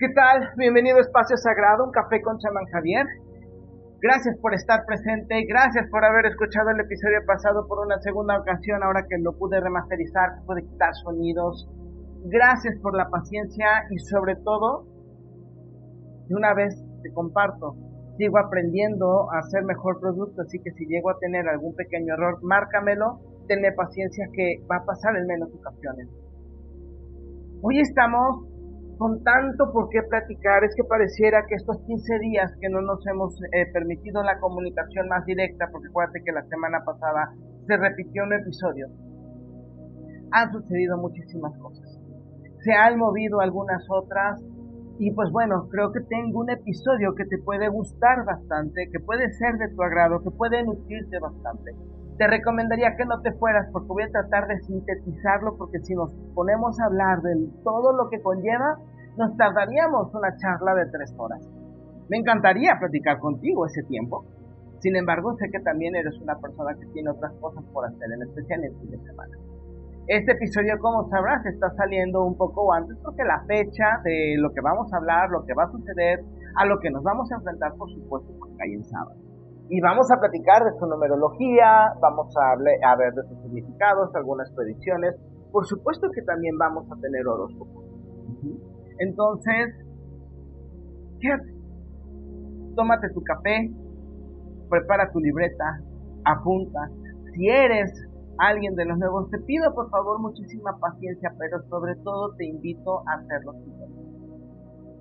¿Qué tal? Bienvenido a Espacio Sagrado, un café con chamán Javier. Gracias por estar presente, gracias por haber escuchado el episodio pasado por una segunda ocasión, ahora que lo pude remasterizar, pude quitar sonidos. Gracias por la paciencia y sobre todo, de una vez te comparto, sigo aprendiendo a hacer mejor producto, así que si llego a tener algún pequeño error, márcamelo, tenme paciencia que va a pasar en menos ocasiones. Hoy estamos con tanto por qué platicar, es que pareciera que estos 15 días que no nos hemos eh, permitido la comunicación más directa, porque acuérdate que la semana pasada se repitió un episodio, han sucedido muchísimas cosas. Se han movido algunas otras y pues bueno, creo que tengo un episodio que te puede gustar bastante, que puede ser de tu agrado, que puede nutrirte bastante. Te recomendaría que no te fueras porque voy a tratar de sintetizarlo porque si nos ponemos a hablar de todo lo que conlleva, nos tardaríamos una charla de tres horas. Me encantaría platicar contigo ese tiempo. Sin embargo, sé que también eres una persona que tiene otras cosas por hacer, en especial en fin de semana. Este episodio, como sabrás, está saliendo un poco antes porque la fecha de lo que vamos a hablar, lo que va a suceder, a lo que nos vamos a enfrentar, por supuesto, pues cae en sábado. Y vamos a platicar de su numerología, vamos a, a ver de sus significados, algunas predicciones. Por supuesto que también vamos a tener horóscopos. Entonces, fíjate, tómate tu café, prepara tu libreta, apunta. Si eres alguien de los nuevos, te pido por favor muchísima paciencia, pero sobre todo te invito a hacerlo siguiente.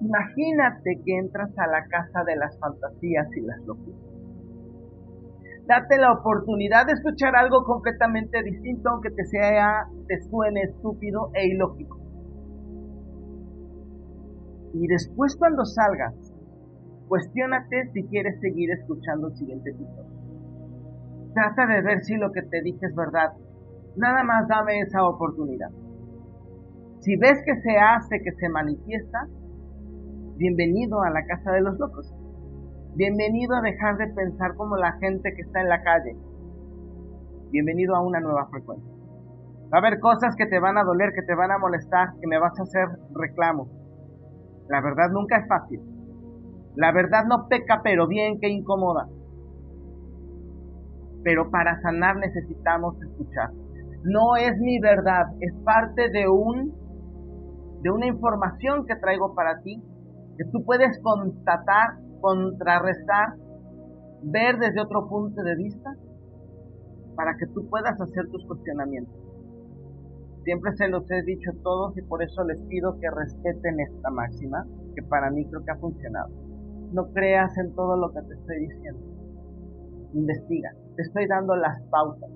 Imagínate que entras a la casa de las fantasías y las locuras. Date la oportunidad de escuchar algo completamente distinto, aunque te sea, te suene estúpido e ilógico. Y después cuando salgas, cuestiónate si quieres seguir escuchando el siguiente episodio. Trata de ver si lo que te dije es verdad. Nada más dame esa oportunidad. Si ves que se hace, que se manifiesta, bienvenido a la casa de los locos. Bienvenido a dejar de pensar como la gente que está en la calle. Bienvenido a una nueva frecuencia. Va a haber cosas que te van a doler, que te van a molestar, que me vas a hacer reclamo. La verdad nunca es fácil. La verdad no peca, pero bien que incomoda. Pero para sanar necesitamos escuchar. No es mi verdad, es parte de un de una información que traigo para ti que tú puedes constatar, contrarrestar, ver desde otro punto de vista para que tú puedas hacer tus cuestionamientos. Siempre se los he dicho a todos y por eso les pido que respeten esta máxima, que para mí creo que ha funcionado. No creas en todo lo que te estoy diciendo. Investiga. Te estoy dando las pautas.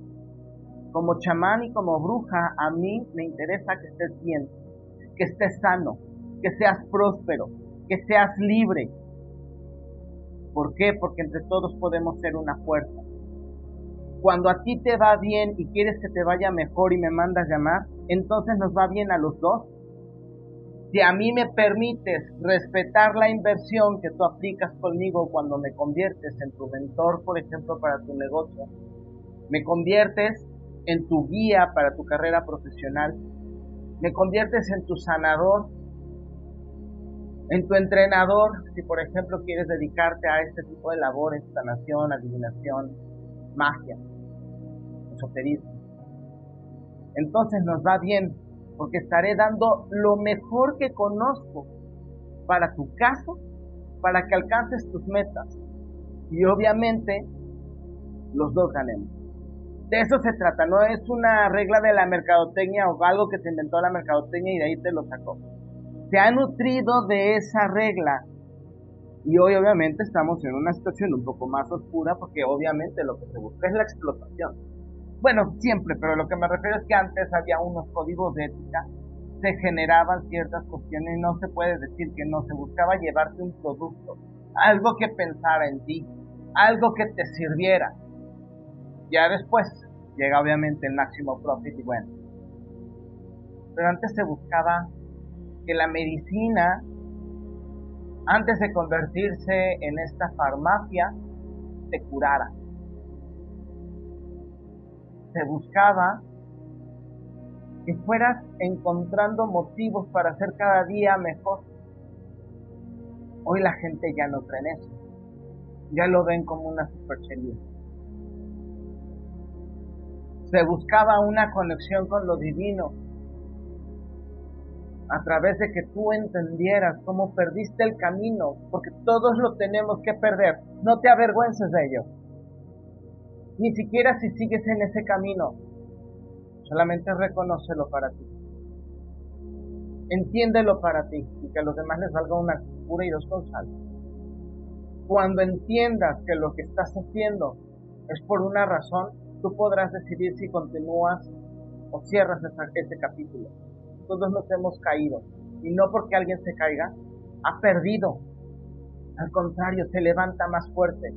Como chamán y como bruja, a mí me interesa que estés bien, que estés sano, que seas próspero, que seas libre. ¿Por qué? Porque entre todos podemos ser una fuerza. Cuando a ti te va bien y quieres que te vaya mejor y me mandas llamar, entonces nos va bien a los dos. Si a mí me permites respetar la inversión que tú aplicas conmigo cuando me conviertes en tu mentor, por ejemplo, para tu negocio, me conviertes en tu guía para tu carrera profesional, me conviertes en tu sanador, en tu entrenador, si por ejemplo quieres dedicarte a este tipo de labores, sanación, adivinación, magia, esoterismo entonces nos va bien, porque estaré dando lo mejor que conozco para tu caso, para que alcances tus metas. Y obviamente los dos ganemos. De eso se trata, no es una regla de la mercadotecnia o algo que se inventó la mercadotecnia y de ahí te lo sacó. Se ha nutrido de esa regla. Y hoy obviamente estamos en una situación un poco más oscura porque obviamente lo que se busca es la explotación bueno, siempre, pero lo que me refiero es que antes había unos códigos de ética, se generaban ciertas cuestiones y no se puede decir que no, se buscaba llevarte un producto, algo que pensara en ti, algo que te sirviera. Ya después llega obviamente el máximo profit y bueno. Pero antes se buscaba que la medicina, antes de convertirse en esta farmacia, te curara se buscaba que fueras encontrando motivos para ser cada día mejor. Hoy la gente ya no cree en eso. Ya lo ven como una superchería. Se buscaba una conexión con lo divino a través de que tú entendieras cómo perdiste el camino, porque todos lo tenemos que perder. No te avergüences de ello. Ni siquiera si sigues en ese camino. Solamente reconócelo para ti. Entiéndelo para ti y que a los demás les valga una pura y dos con sal. Cuando entiendas que lo que estás haciendo es por una razón, tú podrás decidir si continúas o cierras ese capítulo todos nos hemos caído. Y no porque alguien se caiga, ha perdido. Al contrario, se levanta más fuerte.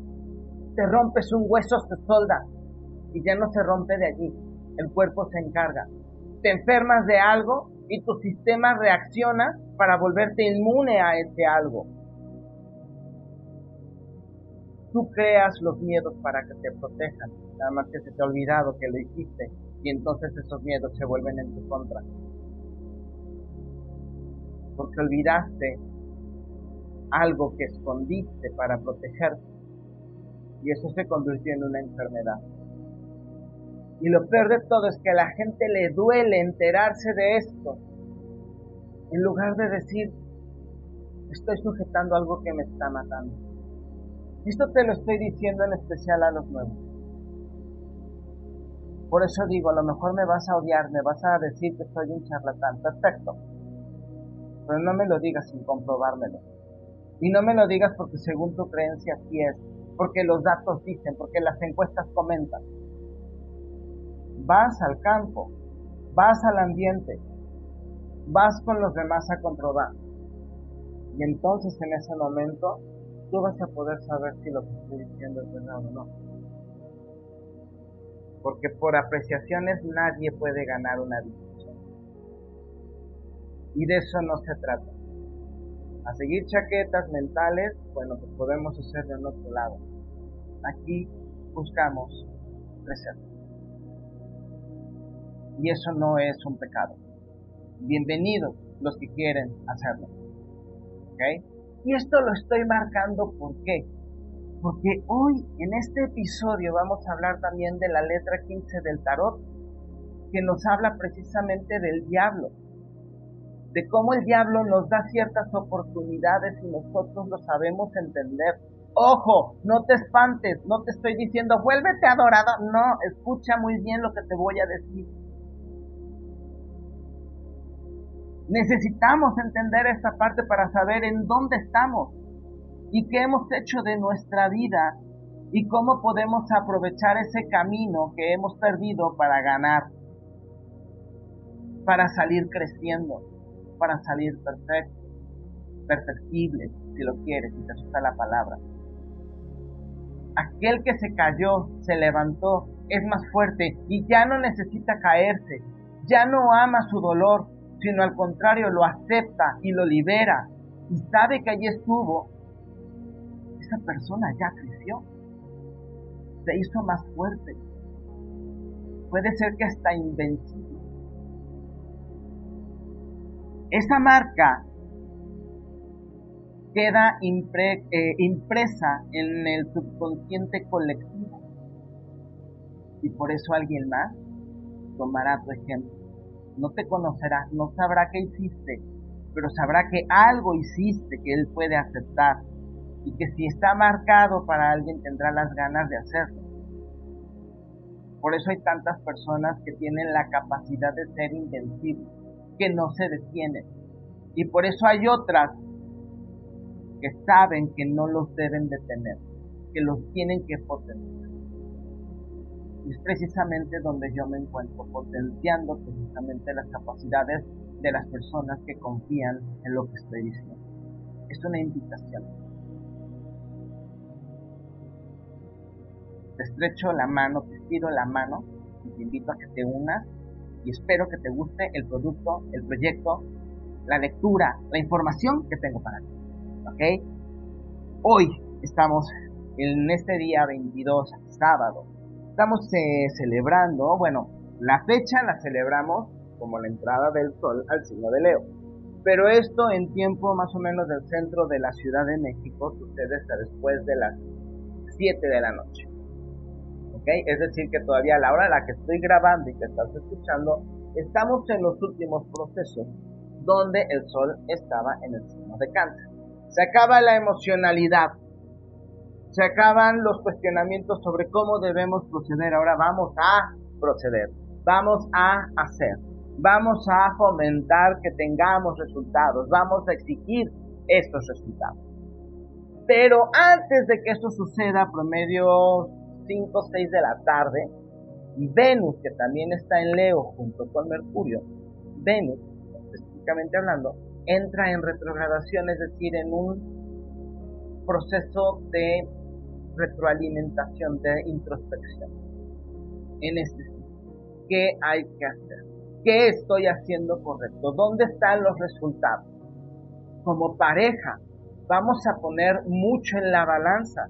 Te rompes un hueso, se solda. Y ya no se rompe de allí. El cuerpo se encarga. Te enfermas de algo y tu sistema reacciona para volverte inmune a ese algo. Tú creas los miedos para que te protejan, nada más que se te ha olvidado que lo hiciste y entonces esos miedos se vuelven en tu contra porque olvidaste algo que escondiste para protegerte y eso se convirtió en una enfermedad. Y lo peor de todo es que a la gente le duele enterarse de esto, en lugar de decir, estoy sujetando algo que me está matando. Esto te lo estoy diciendo en especial a los nuevos. Por eso digo, a lo mejor me vas a odiar, me vas a decir que soy un charlatán. Perfecto pero no me lo digas sin comprobármelo. Y no me lo digas porque según tu creencia así es, porque los datos dicen, porque las encuestas comentan. Vas al campo, vas al ambiente, vas con los demás a comprobar. Y entonces en ese momento tú vas a poder saber si lo que estoy diciendo es verdad o no. Porque por apreciaciones nadie puede ganar una vida. Y de eso no se trata. A seguir chaquetas mentales, bueno, pues podemos hacerlo en otro lado. Aquí buscamos crecer. Y eso no es un pecado. Bienvenidos los que quieren hacerlo. ¿Ok? Y esto lo estoy marcando ¿por qué? Porque hoy en este episodio vamos a hablar también de la letra 15 del tarot, que nos habla precisamente del diablo de cómo el diablo nos da ciertas oportunidades y nosotros lo sabemos entender. Ojo, no te espantes, no te estoy diciendo, vuélvete adorada, no, escucha muy bien lo que te voy a decir. Necesitamos entender esta parte para saber en dónde estamos y qué hemos hecho de nuestra vida y cómo podemos aprovechar ese camino que hemos perdido para ganar, para salir creciendo para salir perfecto, perfectible, si lo quieres, si te asusta la palabra. Aquel que se cayó, se levantó, es más fuerte y ya no necesita caerse, ya no ama su dolor, sino al contrario lo acepta y lo libera y sabe que allí estuvo. Esa persona ya creció, se hizo más fuerte, puede ser que hasta invencible esa marca queda eh, impresa en el subconsciente colectivo. Y por eso alguien más tomará tu ejemplo. No te conocerá, no sabrá qué hiciste, pero sabrá que algo hiciste que él puede aceptar y que si está marcado para alguien tendrá las ganas de hacerlo. Por eso hay tantas personas que tienen la capacidad de ser invencibles que no se detienen. Y por eso hay otras que saben que no los deben detener, que los tienen que potenciar. Y es precisamente donde yo me encuentro, potenciando precisamente las capacidades de las personas que confían en lo que estoy diciendo. Es una invitación. Te estrecho la mano, te pido la mano y te invito a que te unas y espero que te guste el producto, el proyecto, la lectura, la información que tengo para ti. ¿Ok? Hoy estamos en este día 22, sábado. Estamos eh, celebrando, bueno, la fecha la celebramos como la entrada del sol al signo de Leo. Pero esto en tiempo más o menos del centro de la Ciudad de México sucede hasta después de las 7 de la noche. Es decir, que todavía a la hora a la que estoy grabando y que estás escuchando, estamos en los últimos procesos donde el sol estaba en el signo de cáncer. Se acaba la emocionalidad, se acaban los cuestionamientos sobre cómo debemos proceder. Ahora vamos a proceder, vamos a hacer, vamos a fomentar que tengamos resultados, vamos a exigir estos resultados. Pero antes de que esto suceda, promedio 5 o 6 de la tarde, Venus, que también está en Leo junto con Mercurio, Venus, específicamente hablando, entra en retrogradación, es decir, en un proceso de retroalimentación, de introspección. En este ¿qué hay que hacer? ¿Qué estoy haciendo correcto? ¿Dónde están los resultados? Como pareja, vamos a poner mucho en la balanza.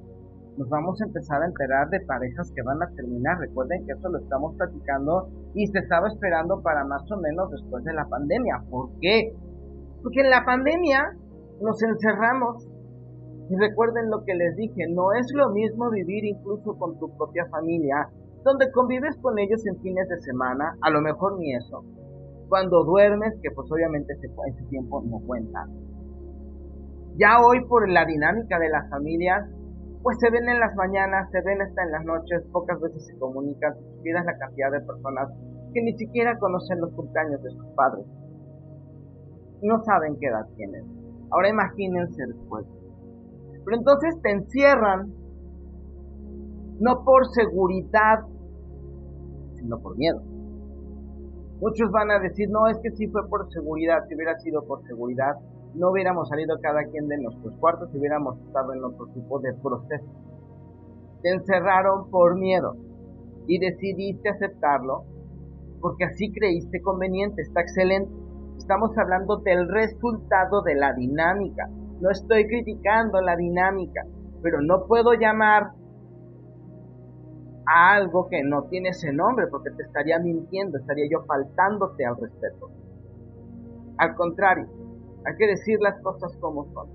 Nos vamos a empezar a enterar de parejas que van a terminar. Recuerden que eso lo estamos platicando y se estaba esperando para más o menos después de la pandemia. ¿Por qué? Porque en la pandemia nos encerramos. Y recuerden lo que les dije, no es lo mismo vivir incluso con tu propia familia, donde convives con ellos en fines de semana, a lo mejor ni eso. Cuando duermes, que pues obviamente ese tiempo no cuenta. Ya hoy por la dinámica de las familias, pues se ven en las mañanas, se ven hasta en las noches, pocas veces se comunican, miras la cantidad de personas que ni siquiera conocen los cumpleaños de sus padres. No saben qué edad tienen. Ahora imagínense después. Pero entonces te encierran, no por seguridad, sino por miedo. Muchos van a decir, no, es que si fue por seguridad, si hubiera sido por seguridad, no hubiéramos salido cada quien de nuestros cuartos y hubiéramos estado en otro tipo de proceso. Te encerraron por miedo y decidiste aceptarlo porque así creíste conveniente, está excelente. Estamos hablando del resultado de la dinámica. No estoy criticando la dinámica, pero no puedo llamar a algo que no tiene ese nombre porque te estaría mintiendo, estaría yo faltándote al respeto. Al contrario, hay que decir las cosas como son.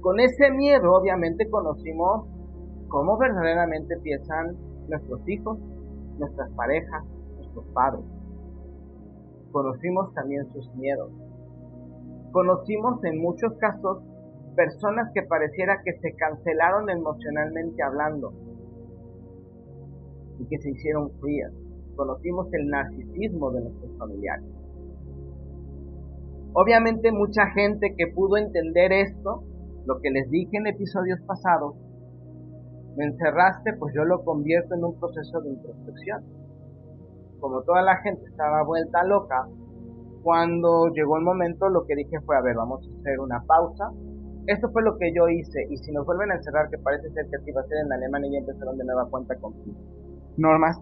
Con ese miedo, obviamente, conocimos cómo verdaderamente piensan nuestros hijos, nuestras parejas, nuestros padres. Conocimos también sus miedos. Conocimos en muchos casos personas que pareciera que se cancelaron emocionalmente hablando y que se hicieron frías. Conocimos el narcisismo de nuestros familiares. Obviamente mucha gente que pudo entender esto, lo que les dije en episodios pasados, me encerraste, pues yo lo convierto en un proceso de introspección. Como toda la gente estaba vuelta loca, cuando llegó el momento lo que dije fue, a ver, vamos a hacer una pausa. Esto fue lo que yo hice y si nos vuelven a encerrar, que parece ser que así va a ser en Alemania, ya empezaron de nueva cuenta con normas.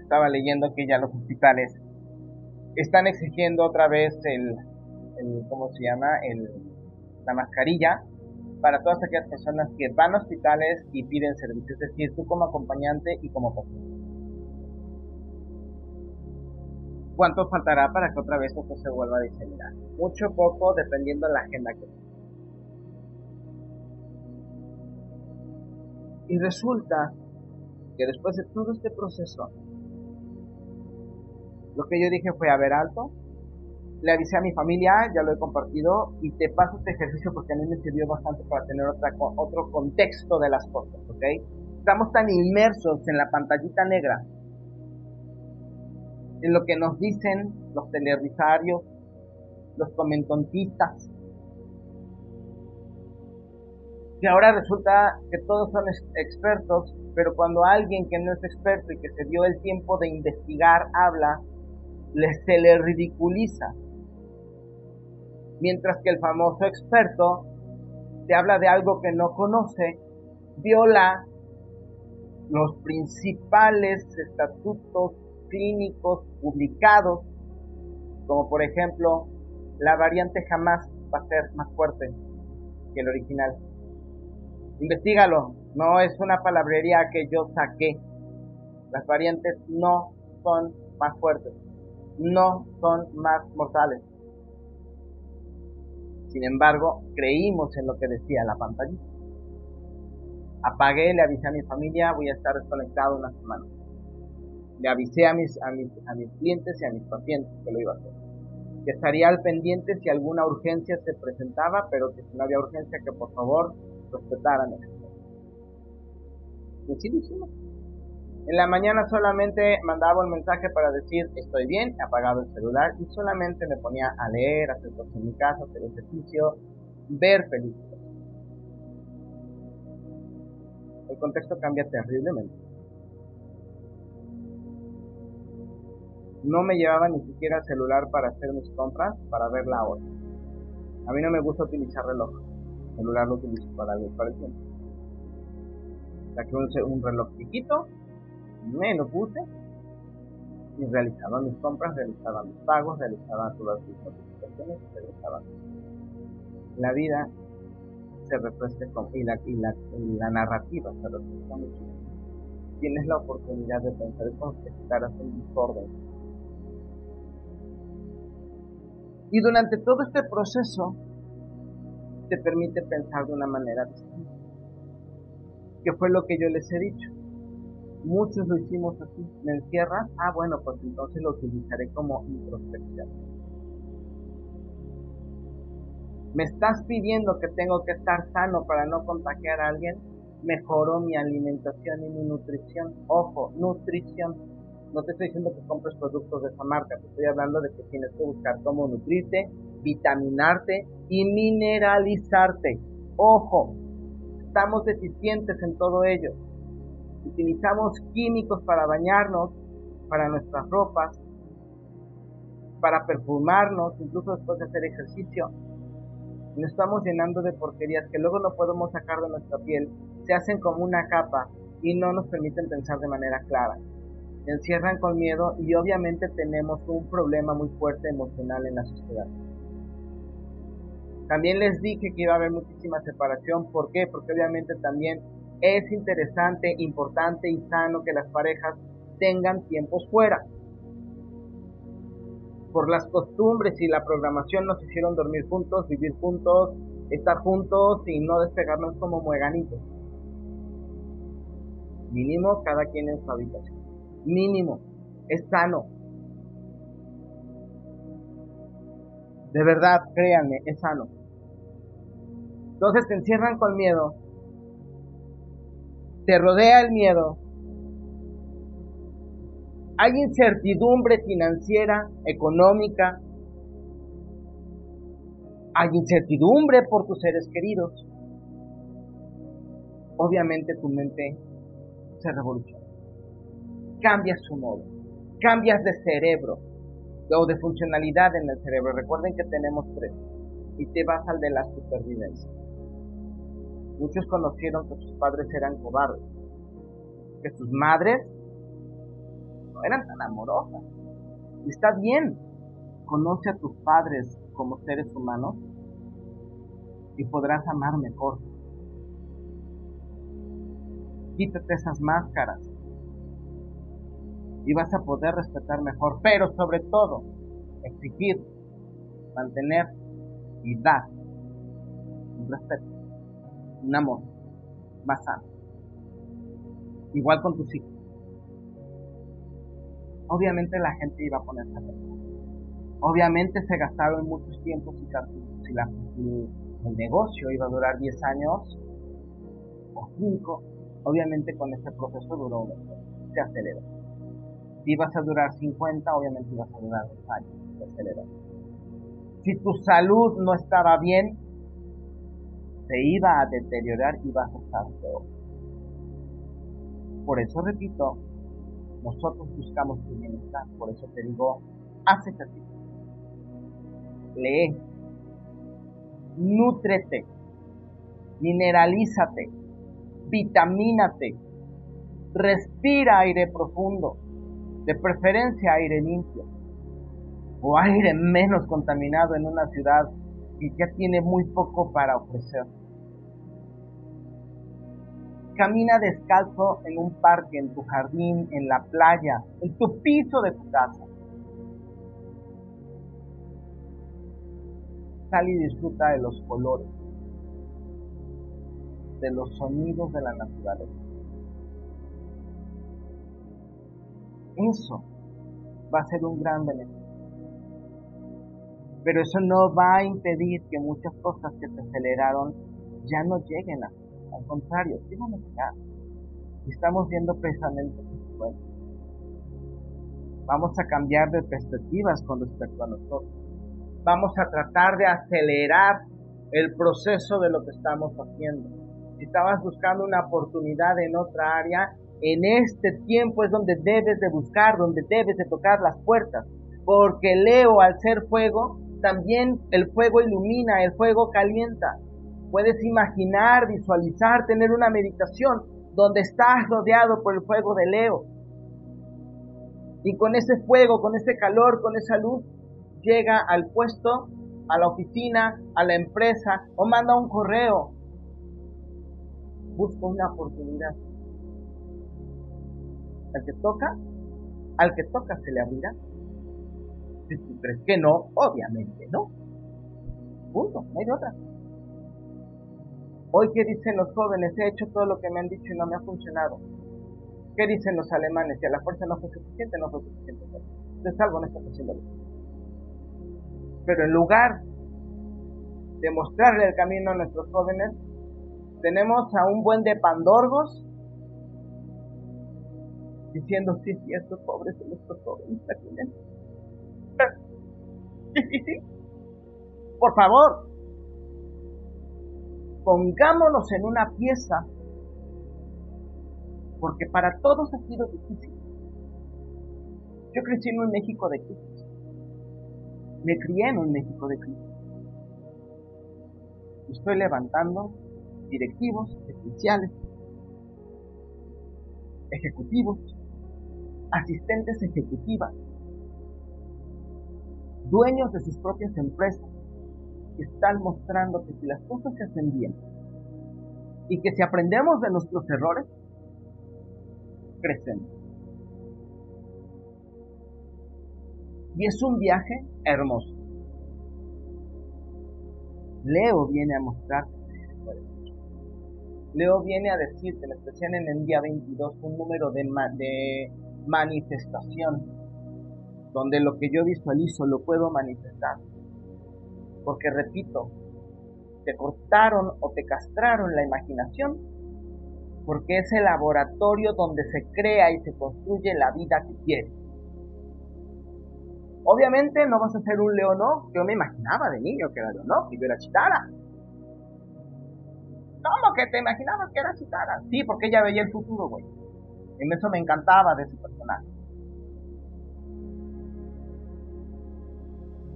Estaba leyendo que ya los hospitales están exigiendo otra vez el, ¿cómo se llama? El, la mascarilla para todas aquellas personas que van a hospitales y piden servicios, es decir, tú como acompañante y como paciente. ¿Cuánto faltará para que otra vez esto se vuelva a diseminar? Mucho poco, dependiendo de la agenda que Y resulta que después de todo este proceso, lo que yo dije fue, a ver, alto, le avisé a mi familia, ya lo he compartido, y te paso este ejercicio porque a mí me sirvió bastante para tener otra, otro contexto de las cosas, ¿ok? Estamos tan inmersos en la pantallita negra, en lo que nos dicen los televisarios, los comentontistas, que ahora resulta que todos son expertos, pero cuando alguien que no es experto y que se dio el tiempo de investigar habla, se le ridiculiza mientras que el famoso experto te habla de algo que no conoce, viola los principales estatutos clínicos publicados, como por ejemplo, la variante jamás va a ser más fuerte que el original. Investígalo, no es una palabrería que yo saqué. Las variantes no son más fuertes, no son más mortales Sin embargo, creímos en lo que decía la pantallita. Apagué, le avisé a mi familia, voy a estar desconectado una semana. Le avisé a mis, a mis, a mis clientes y a mis pacientes que lo iba a hacer. Que estaría al pendiente si alguna urgencia se presentaba, pero que si no había urgencia, que por favor respetaran eso. Y sí lo hicimos. En la mañana solamente mandaba un mensaje para decir estoy bien, he apagado el celular y solamente me ponía a leer, hacer cosas en mi casa, hacer ejercicio, ver películas. El contexto cambia terriblemente. No me llevaba ni siquiera el celular para hacer mis compras, para ver la hora. A mí no me gusta utilizar reloj. El celular lo utilizo para ver el tiempo. Saqué un, un reloj chiquito, me lo puse y realizaba mis compras, realizaba mis pagos, realizaba todas mis notificaciones, realizaba la vida se refresca con, y, la, y, la, y la narrativa se refresca mucho. Tienes la oportunidad de pensar cómo estar haciendo un desorden. Y durante todo este proceso te permite pensar de una manera distinta. Que fue lo que yo les he dicho Muchos lo hicimos así. ¿Me encierras? Ah, bueno, pues entonces lo utilizaré como introspección. ¿Me estás pidiendo que tengo que estar sano para no contagiar a alguien? Mejoró mi alimentación y mi nutrición. Ojo, nutrición. No te estoy diciendo que compres productos de esa marca, te estoy hablando de que tienes que buscar cómo nutrirte, vitaminarte y mineralizarte. Ojo, estamos deficientes en todo ello utilizamos químicos para bañarnos, para nuestras ropas, para perfumarnos, incluso después de hacer ejercicio. Nos estamos llenando de porquerías que luego no podemos sacar de nuestra piel, se hacen como una capa y no nos permiten pensar de manera clara. Se encierran con miedo y obviamente tenemos un problema muy fuerte emocional en la sociedad. También les dije que iba a haber muchísima separación. ¿Por qué? Porque obviamente también es interesante, importante y sano que las parejas tengan tiempos fuera. Por las costumbres y la programación nos hicieron dormir juntos, vivir juntos, estar juntos y no despegarnos como mueganitos. Mínimo cada quien en su habitación. Mínimo. Es sano. De verdad, créanme, es sano. Entonces te encierran con miedo te rodea el miedo, hay incertidumbre financiera, económica, hay incertidumbre por tus seres queridos. Obviamente tu mente se revoluciona. Cambias su modo, cambias de cerebro o de funcionalidad en el cerebro. Recuerden que tenemos tres y te vas al de la supervivencia. Muchos conocieron que sus padres eran cobardes, que sus madres no eran tan amorosas. Y está bien, conoce a tus padres como seres humanos y podrás amar mejor. Quítate esas máscaras y vas a poder respetar mejor, pero sobre todo exigir, mantener y dar un respeto un amor más sano. Igual con tus hijos. Obviamente la gente iba a ponerse a Obviamente se gastaron muchos tiempos y si, la, el negocio iba a durar 10 años o 5, obviamente con este proceso duró se aceleró. Si ibas a durar 50, obviamente ibas a durar 2 años, se aceleró. Si tu salud no estaba bien, se iba a deteriorar y va a estar peor. Por eso repito, nosotros buscamos tu bienestar, por eso te digo, haz ejercicio, lee, nútrete, mineralízate, vitamínate, respira aire profundo, de preferencia aire limpio. O aire menos contaminado en una ciudad que ya tiene muy poco para ofrecer. Camina descalzo en un parque, en tu jardín, en la playa, en tu piso de tu casa. Sal y disfruta de los colores, de los sonidos de la naturaleza. Eso va a ser un gran beneficio. Pero eso no va a impedir que muchas cosas que se aceleraron ya no lleguen a. Al contrario, sí van a estamos viendo precisamente bueno. Vamos a cambiar de perspectivas con respecto a nosotros. Vamos a tratar de acelerar el proceso de lo que estamos haciendo. Si estabas buscando una oportunidad en otra área, en este tiempo es donde debes de buscar, donde debes de tocar las puertas. Porque Leo, al ser fuego, también el fuego ilumina, el fuego calienta. Puedes imaginar, visualizar, tener una meditación donde estás rodeado por el fuego de Leo. Y con ese fuego, con ese calor, con esa luz, llega al puesto, a la oficina, a la empresa o manda un correo. Busca una oportunidad. Al que toca, al que toca se le abrirá. Si tú crees que no, obviamente no. Punto, no hay otra. Hoy, ¿qué dicen los jóvenes? He hecho todo lo que me han dicho y no me ha funcionado. ¿Qué dicen los alemanes? Si a la fuerza no fue suficiente, no fue suficiente. Entonces algo no está haciendo Pero en lugar de mostrarle el camino a nuestros jóvenes, tenemos a un buen de pandorgos diciendo, sí, sí, estos pobres son nuestros jóvenes. Difícil. Por favor, pongámonos en una pieza, porque para todos ha sido difícil. Yo crecí en un México de crisis. Me crié en un México de crisis. Estoy levantando directivos, especiales, ejecutivos, asistentes ejecutivas, dueños de sus propias empresas, que están mostrando que si las cosas se hacen bien y que si aprendemos de nuestros errores, crecemos. Y es un viaje hermoso. Leo viene a mostrar Leo viene a decirte, en especial en el día 22, un número de, de manifestación, donde lo que yo visualizo lo puedo manifestar. Porque repito, te cortaron o te castraron la imaginación porque es el laboratorio donde se crea y se construye la vida que quieres. Obviamente no vas a ser un leonó, yo me imaginaba de niño que era leonó, que yo era chitara. ¿Cómo que te imaginabas que era chitara? Sí, porque ella veía el futuro, güey. En eso me encantaba de ese personaje.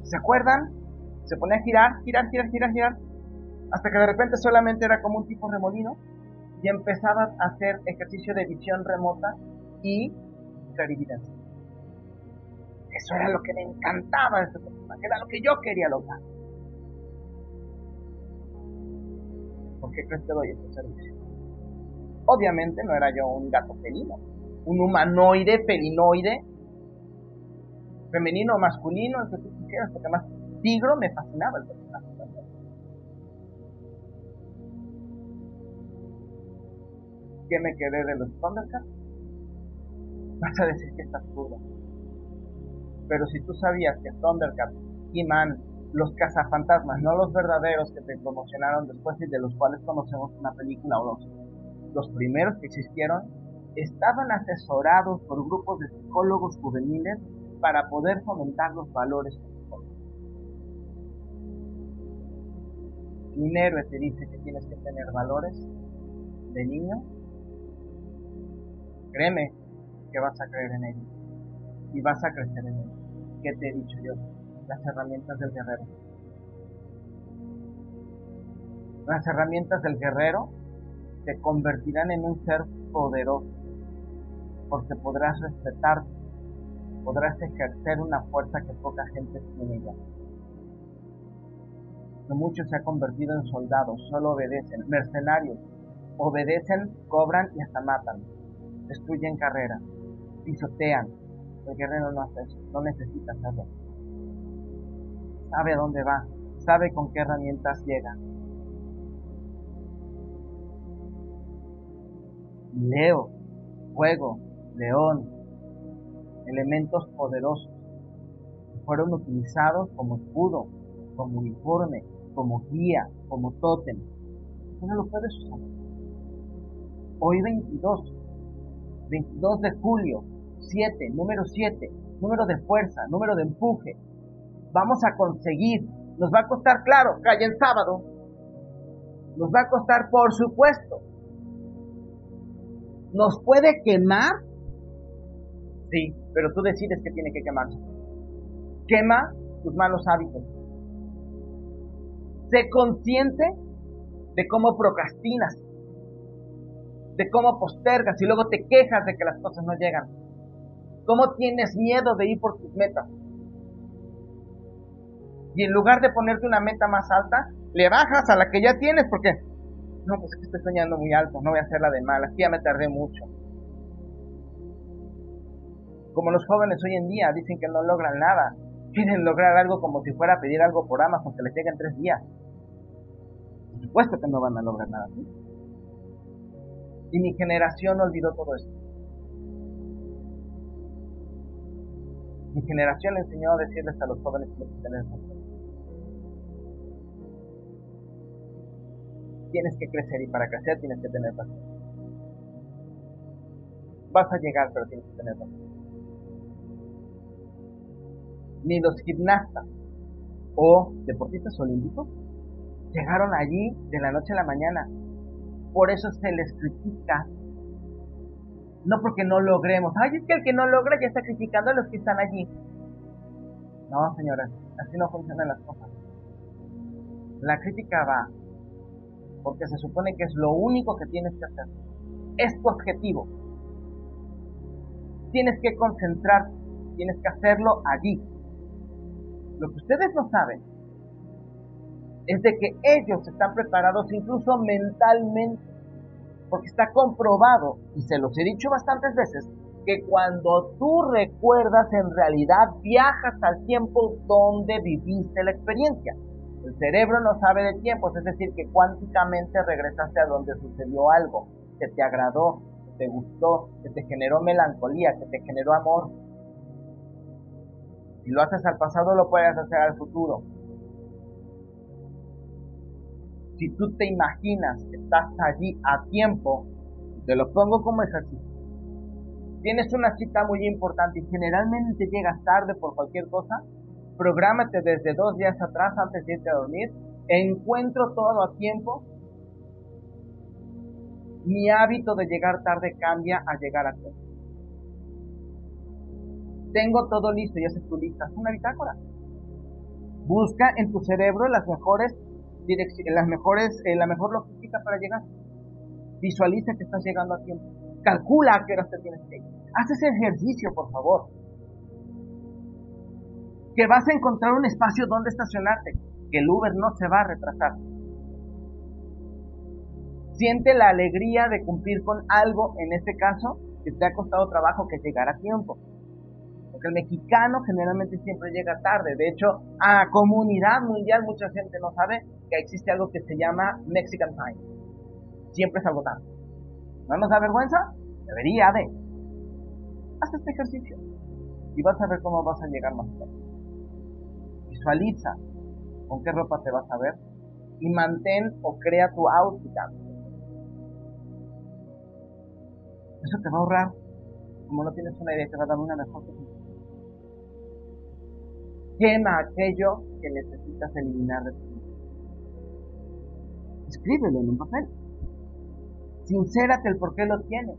¿Se acuerdan? Se ponía a girar, girar, girar, girar, girar, hasta que de repente solamente era como un tipo remolino y empezaba a hacer ejercicio de visión remota y clarividencia. Eso era lo que me encantaba de este personaje, era lo que yo quería lograr. ¿Por qué crees que doy este servicio? Obviamente no era yo un gato felino, un humanoide felinoide, femenino o masculino, el que tú quisieras, porque más Tigro me fascinaba el personaje. ¿Qué me quedé de los Thundercats? Vas a decir que está absurdo. Pero si tú sabías que Thundercats, He-Man, los cazafantasmas, no los verdaderos que te promocionaron después y de los cuales conocemos una película o dos, los primeros que existieron, estaban asesorados por grupos de psicólogos juveniles para poder fomentar los valores un héroe te dice que tienes que tener valores de niño, créeme que vas a creer en ellos y vas a crecer en ellos. ¿Qué te he dicho yo? Las herramientas del guerrero. Las herramientas del guerrero te convertirán en un ser poderoso, porque podrás respetarte, podrás ejercer una fuerza que poca gente tiene ya muchos se han convertido en soldados, solo obedecen, mercenarios, obedecen, cobran y hasta matan, destruyen carreras, pisotean. El guerrero no hace eso, no necesita hacerlo. Sabe a dónde va, sabe con qué herramientas llega. Leo, fuego, león, elementos poderosos que fueron utilizados como escudo, como uniforme, como guía, como tótem. Tú no lo puedes usar. Hoy 22, 22 de julio, 7, número 7, número de fuerza, número de empuje. Vamos a conseguir, nos va a costar, claro, calle en sábado, nos va a costar, por supuesto. ¿Nos puede quemar? Sí, pero tú decides que tiene que quemarse. Quema tus malos hábitos. Sé consciente de cómo procrastinas, de cómo postergas y luego te quejas de que las cosas no llegan. Cómo tienes miedo de ir por tus metas. Y en lugar de ponerte una meta más alta, le bajas a la que ya tienes porque, no, pues es que estoy soñando muy alto, no voy a hacerla de mal, aquí ya me tardé mucho. Como los jóvenes hoy en día dicen que no logran nada, quieren lograr algo como si fuera a pedir algo por Amazon que les llegue en tres días. Por supuesto que no van a lograr nada así. Y mi generación olvidó todo esto. Mi generación enseñó a decirles a los jóvenes que tienen Tienes que crecer y para crecer tienes que tener paciencia. Vas a llegar, pero tienes que tener paciencia. Ni los gimnastas o deportistas olímpicos llegaron allí de la noche a la mañana por eso se les critica. No porque no logremos. Ay, es que el que no logra ya está criticando a los que están allí. No, señoras, así no funcionan las cosas. La crítica va porque se supone que es lo único que tienes que hacer. Es tu objetivo. Tienes que concentrarte, tienes que hacerlo allí. Lo que ustedes no saben es de que ellos están preparados incluso mentalmente, porque está comprobado, y se los he dicho bastantes veces, que cuando tú recuerdas en realidad viajas al tiempo donde viviste la experiencia. El cerebro no sabe de tiempos, es decir, que cuánticamente regresaste a donde sucedió algo, que te agradó, que te gustó, que te generó melancolía, que te generó amor. Si lo haces al pasado, lo puedes hacer al futuro. si tú te imaginas que estás allí a tiempo, te lo pongo como ejercicio. Tienes una cita muy importante y generalmente llegas tarde por cualquier cosa, prográmate desde dos días atrás antes de irte a dormir, encuentro todo a tiempo, mi hábito de llegar tarde cambia a llegar a tiempo. Tengo todo listo, ya se tu lista, es una bitácora. Busca en tu cerebro las mejores las mejores, eh, la mejor logística para llegar. Visualiza que estás llegando a tiempo. Calcula a qué hora te tienes que ir. Haz ese ejercicio, por favor. Que vas a encontrar un espacio donde estacionarte. Que el Uber no se va a retrasar. Siente la alegría de cumplir con algo, en este caso, que te ha costado trabajo que llegar a tiempo porque el mexicano generalmente siempre llega tarde. De hecho, a comunidad mundial mucha gente no sabe que existe algo que se llama Mexican Time. Siempre es algo tarde. ¿No nos da vergüenza? Debería de. Haz este ejercicio y vas a ver cómo vas a llegar más tarde. Visualiza con qué ropa te vas a ver y mantén o crea tu outfit. Eso te va a ahorrar, como no tienes una idea, te va a dar una mejor Quema aquello que necesitas eliminar de tu vida. Escríbelo en un papel. Sincérate el por qué lo tienes.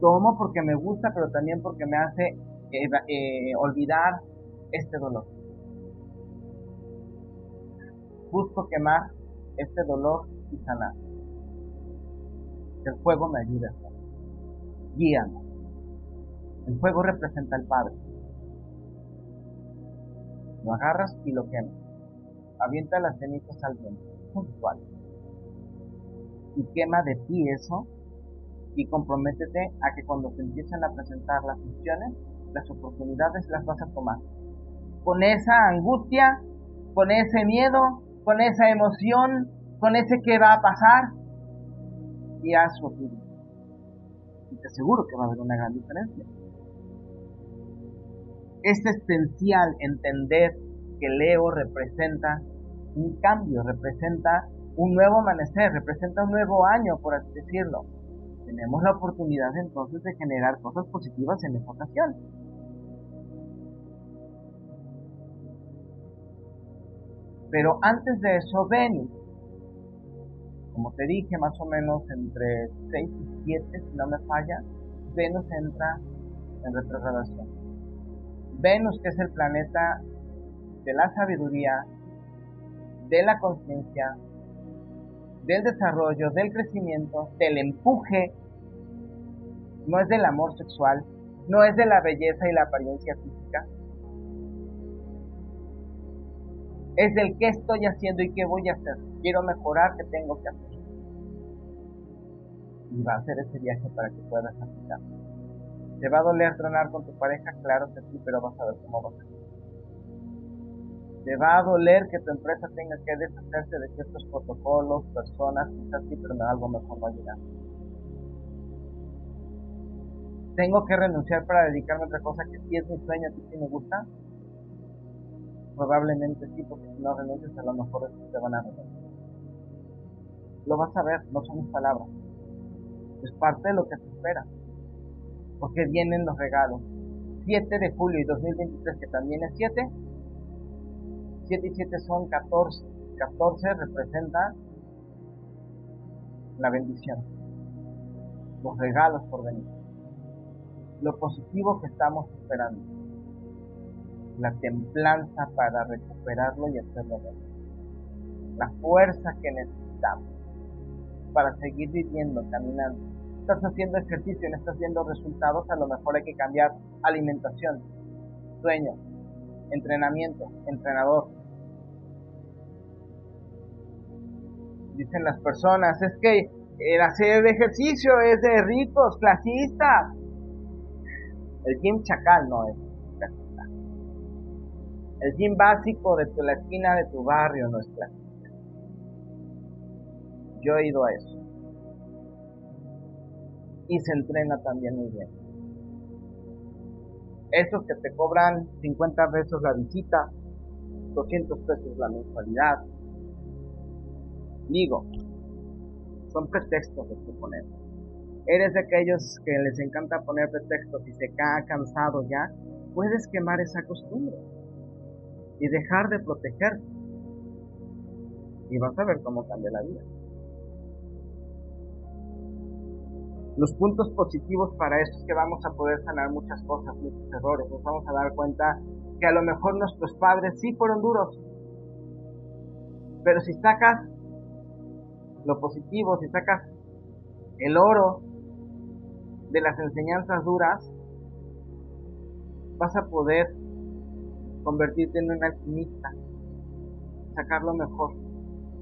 Tomo porque me gusta, pero también porque me hace eh, olvidar este dolor. Busco quemar este dolor y sanar. El fuego me ayuda. Guíame. El fuego representa al Padre. Lo agarras y lo quemas. Avienta las cenizas al viento, puntual. Y quema de ti eso y comprométete a que cuando se empiecen a presentar las funciones, las oportunidades las vas a tomar. con esa angustia, con ese miedo, con esa emoción, con ese que va a pasar y haz su Y te aseguro que va a haber una gran diferencia. Es esencial entender que Leo representa un cambio, representa un nuevo amanecer, representa un nuevo año, por así decirlo. Tenemos la oportunidad entonces de generar cosas positivas en esta ocasión. Pero antes de eso, Venus, como te dije, más o menos entre 6 y 7, si no me falla, Venus entra en retrogradación. Venus, que es el planeta de la sabiduría, de la conciencia, del desarrollo, del crecimiento, del empuje, no es del amor sexual, no es de la belleza y la apariencia física, es del qué estoy haciendo y qué voy a hacer. Quiero mejorar, qué tengo que hacer. Y va a hacer ese viaje para que puedas aplicar. ¿Te va a doler tronar con tu pareja? Claro que sí, pero vas a ver cómo va a ser. ¿Te va a doler que tu empresa tenga que deshacerse de ciertos protocolos, personas, quizás sí, pero algo mejor va a llegar? ¿Tengo que renunciar para dedicarme a otra cosa que sí es mi sueño, que sí me gusta? Probablemente sí, porque si no renuncias a lo mejor te van a renunciar. Lo vas a ver, no son mis palabras. Es parte de lo que se espera. Porque vienen los regalos. 7 de julio y 2023, que también es 7. 7 y 7 son 14. 14 representa la bendición. Los regalos por venir. Lo positivo que estamos esperando la templanza para recuperarlo y hacerlo bien. La fuerza que necesitamos para seguir viviendo, caminando. Estás haciendo ejercicio y no estás viendo resultados, a lo mejor hay que cambiar alimentación, sueño, entrenamiento, entrenador. Dicen las personas, es que el hacer ejercicio es de ricos, clasistas. El gym chacal no es. El gym básico de tu, la esquina de tu barrio no es clásico. Yo he ido a eso. Y se entrena también muy bien. Esos que te cobran 50 pesos la visita, 200 pesos la mensualidad. Digo, son pretextos los que ponemos. Eres de aquellos que les encanta poner pretextos y se ha cansado ya, puedes quemar esa costumbre y dejar de proteger. Y vas a ver cómo cambia la vida. Los puntos positivos para esto es que vamos a poder sanar muchas cosas, muchos errores. Nos vamos a dar cuenta que a lo mejor nuestros padres sí fueron duros. Pero si sacas lo positivo, si sacas el oro de las enseñanzas duras, vas a poder convertirte en un alquimista, sacar lo mejor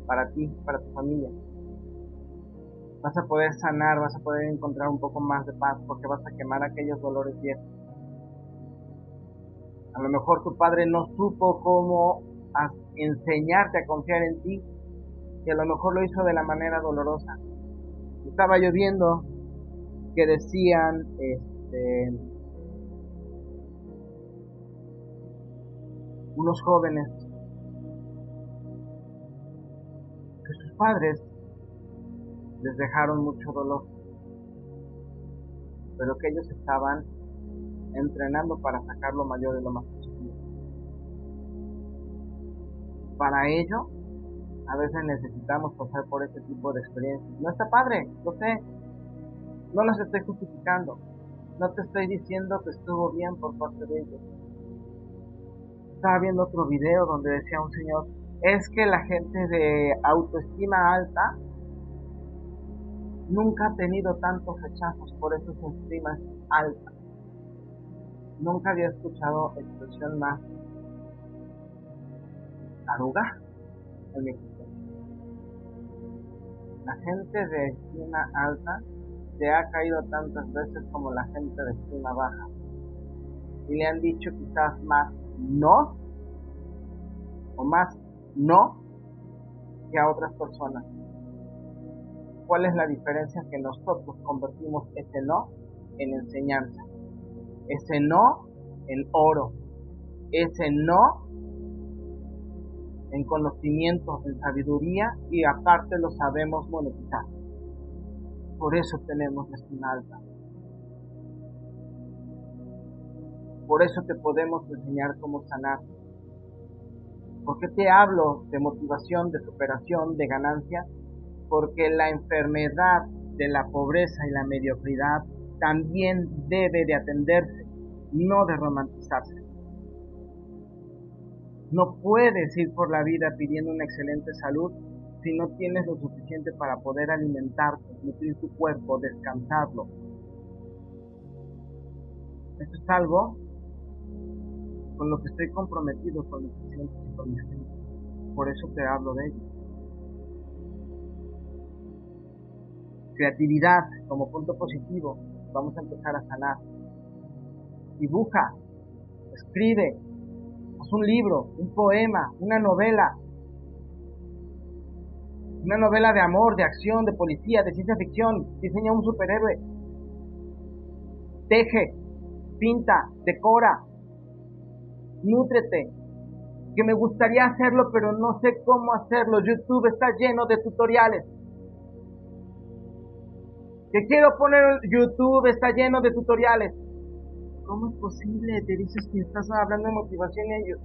para ti, para tu familia. Vas a poder sanar, vas a poder encontrar un poco más de paz porque vas a quemar aquellos dolores viejos. A lo mejor tu padre no supo cómo enseñarte a confiar en ti y a lo mejor lo hizo de la manera dolorosa. Estaba lloviendo que decían, este, unos jóvenes que sus padres les dejaron mucho dolor, pero que ellos estaban entrenando para sacar lo mayor de lo más positivo. Para ello, a veces necesitamos pasar por este tipo de experiencias. No está padre, lo sé. No los estoy justificando. No te estoy diciendo que estuvo bien por parte de ellos estaba viendo otro video donde decía un señor, es que la gente de autoestima alta nunca ha tenido tantos rechazos, por eso su estima es alta. Nunca había escuchado expresión más aruga en México. La gente de estima alta se ha caído tantas veces como la gente de estima baja. Y le han dicho quizás más no o más no que a otras personas. ¿Cuál es la diferencia? Que nosotros convertimos ese no en enseñanza, ese no en oro, ese no en conocimiento, en sabiduría y aparte lo sabemos monetizar. Por eso tenemos la alta. Por eso te podemos enseñar cómo sanar. ¿Por qué te hablo de motivación, de superación, de ganancia? Porque la enfermedad de la pobreza y la mediocridad también debe de atenderse, no de romantizarse. No puedes ir por la vida pidiendo una excelente salud si no tienes lo suficiente para poder alimentarte, nutrir tu cuerpo, descansarlo. Esto es algo con lo que estoy comprometido con mis pacientes y con mis. Por eso te hablo de ello. Creatividad como punto positivo. Vamos a empezar a sanar. Dibuja, escribe, un libro, un poema, una novela, una novela de amor, de acción, de policía, de ciencia ficción, diseña un superhéroe, teje, pinta, decora, nútrete, que me gustaría hacerlo pero no sé cómo hacerlo, YouTube está lleno de tutoriales. Que quiero poner YouTube está lleno de tutoriales. ¿Cómo es posible? Te dices que estás hablando de motivación y ellos.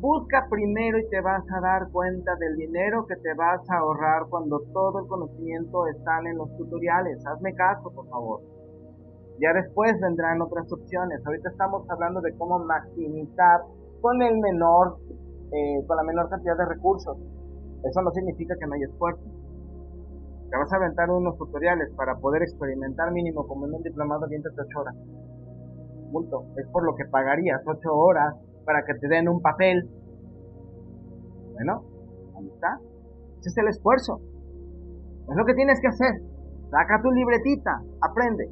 Busca primero y te vas a dar cuenta del dinero que te vas a ahorrar cuando todo el conocimiento está en los tutoriales. Hazme caso, por favor. Ya después vendrán otras opciones. Ahorita estamos hablando de cómo maximizar con el menor, eh, con la menor cantidad de recursos. Eso no significa que no haya esfuerzo. Te vas a aventar unos tutoriales para poder experimentar mínimo como en un diplomado de 28 horas es por lo que pagarías ocho horas para que te den un papel. Bueno, ahí está. Ese es el esfuerzo. Es lo que tienes que hacer. Saca tu libretita, aprende.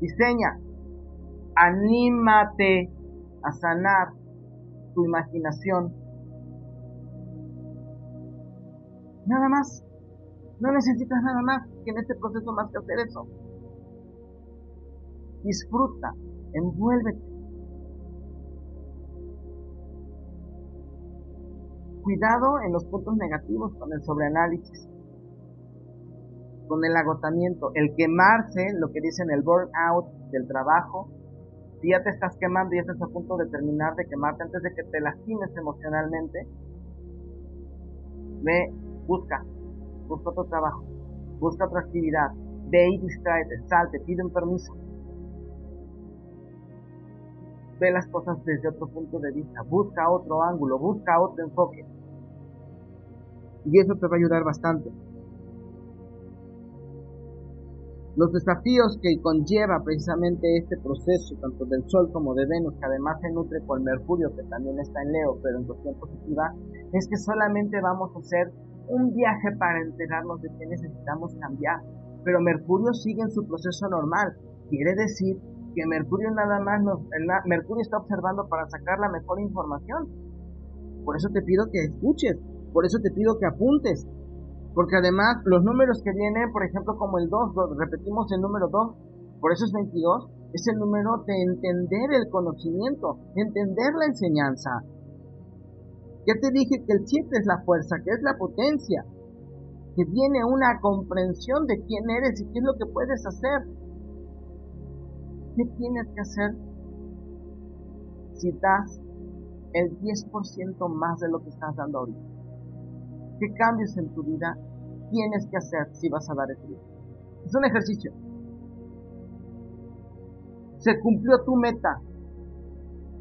Diseña. Anímate a sanar tu imaginación. Nada más. No necesitas nada más que en este proceso más que hacer eso disfruta, envuélvete. Cuidado en los puntos negativos con el sobreanálisis, con el agotamiento, el quemarse, lo que dicen el burnout del trabajo. Si ya te estás quemando y estás a punto de terminar de quemarte antes de que te lastimes emocionalmente, ve, busca, busca otro trabajo, busca otra actividad, ve y distráete, salte, pide permiso ve las cosas desde otro punto de vista, busca otro ángulo, busca otro enfoque. Y eso te va a ayudar bastante. Los desafíos que conlleva precisamente este proceso, tanto del Sol como de Venus, que además se nutre con Mercurio, que también está en Leo, pero en cuestión positiva, es que solamente vamos a hacer un viaje para enterarnos de qué necesitamos cambiar. Pero Mercurio sigue en su proceso normal. Quiere decir que Mercurio nada más Mercurio está observando para sacar la mejor información. Por eso te pido que escuches, por eso te pido que apuntes, porque además los números que vienen, por ejemplo, como el 2, repetimos el número 2, por eso es 22, es el número de entender el conocimiento, entender la enseñanza. Ya te dije que el 7 es la fuerza, que es la potencia, que viene una comprensión de quién eres y qué es lo que puedes hacer. ¿Qué tienes que hacer si das el 10% más de lo que estás dando ahorita? ¿Qué cambios en tu vida tienes que hacer si vas a dar ese Es un ejercicio. Se cumplió tu meta.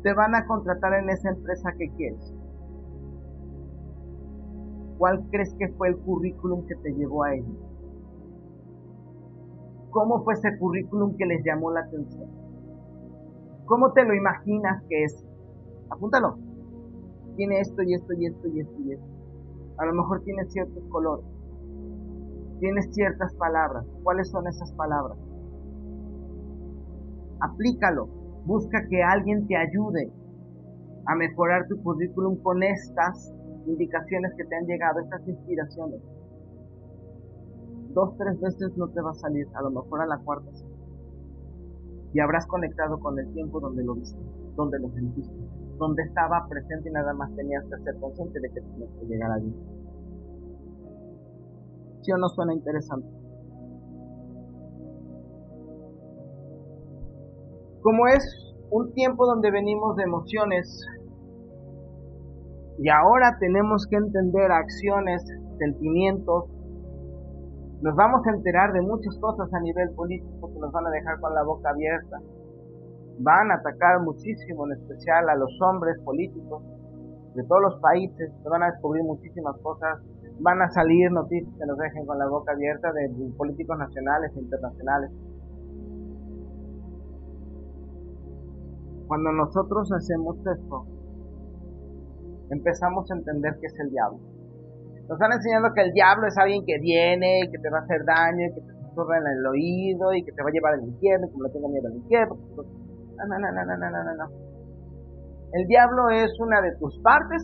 Te van a contratar en esa empresa que quieres. ¿Cuál crees que fue el currículum que te llevó a ello? ¿Cómo fue ese currículum que les llamó la atención? ¿Cómo te lo imaginas que es? Apúntalo. Tiene esto y esto y esto y esto y esto. A lo mejor tiene ciertos colores. Tiene ciertas palabras. ¿Cuáles son esas palabras? Aplícalo. Busca que alguien te ayude. a mejorar tu currículum con estas indicaciones que te han llegado, estas inspiraciones. Dos, tres veces no te va a salir, a lo mejor a la cuarta Y habrás conectado con el tiempo donde lo viste, donde lo sentiste, donde estaba presente y nada más tenías que ser consciente de que tenías que llegar allí. ¿Sí o no suena interesante? Como es un tiempo donde venimos de emociones y ahora tenemos que entender acciones, sentimientos, nos vamos a enterar de muchas cosas a nivel político que nos van a dejar con la boca abierta. Van a atacar muchísimo, en especial a los hombres políticos de todos los países, se van a descubrir muchísimas cosas, van a salir noticias que nos dejen con la boca abierta de políticos nacionales e internacionales. Cuando nosotros hacemos esto, empezamos a entender que es el diablo. Nos están enseñando que el diablo es alguien que viene y que te va a hacer daño y que te susurra en el oído y que te va a llevar al infierno, como le tengo miedo al infierno. No, no, no, no, no, no, no, no. El diablo es una de tus partes,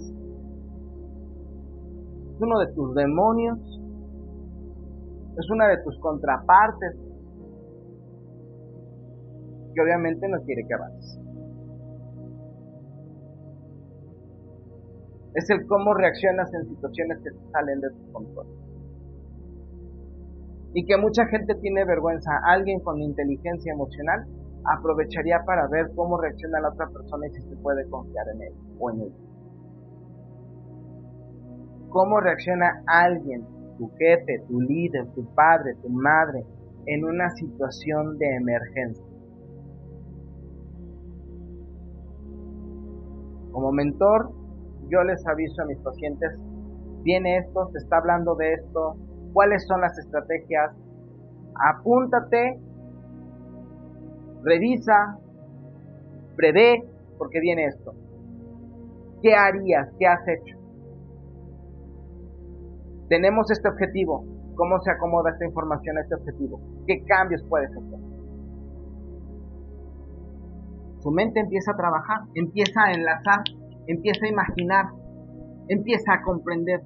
es uno de tus demonios, es una de tus contrapartes, que obviamente no quiere que avances. Es el cómo reaccionas en situaciones que salen de tu control. Y que mucha gente tiene vergüenza. Alguien con inteligencia emocional aprovecharía para ver cómo reacciona la otra persona y si se puede confiar en él o en ella. ¿Cómo reacciona alguien, tu jefe, tu líder, tu padre, tu madre, en una situación de emergencia? Como mentor, yo les aviso a mis pacientes, viene esto, se está hablando de esto, cuáles son las estrategias, apúntate, revisa, prevé, porque viene esto. ¿Qué harías? ¿Qué has hecho? Tenemos este objetivo. ¿Cómo se acomoda esta información a este objetivo? ¿Qué cambios puedes hacer? Su mente empieza a trabajar, empieza a enlazar empieza a imaginar, empieza a comprender,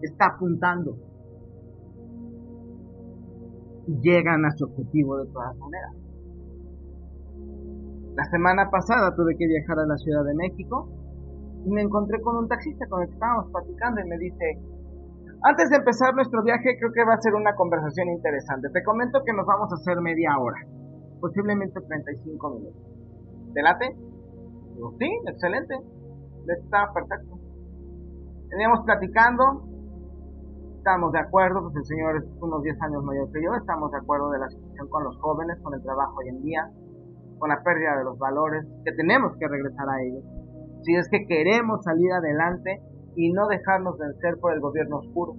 está apuntando. Y llegan a su objetivo de todas maneras. La semana pasada tuve que viajar a la Ciudad de México y me encontré con un taxista con el que estábamos platicando y me dice, antes de empezar nuestro viaje creo que va a ser una conversación interesante. Te comento que nos vamos a hacer media hora, posiblemente 35 minutos. ¿Te late? Sí, excelente está perfecto. Teníamos platicando, estamos de acuerdo, pues el señor es unos 10 años mayor que yo, estamos de acuerdo de la situación con los jóvenes, con el trabajo hoy en día, con la pérdida de los valores, que tenemos que regresar a ellos. Si es que queremos salir adelante y no dejarnos vencer por el gobierno oscuro.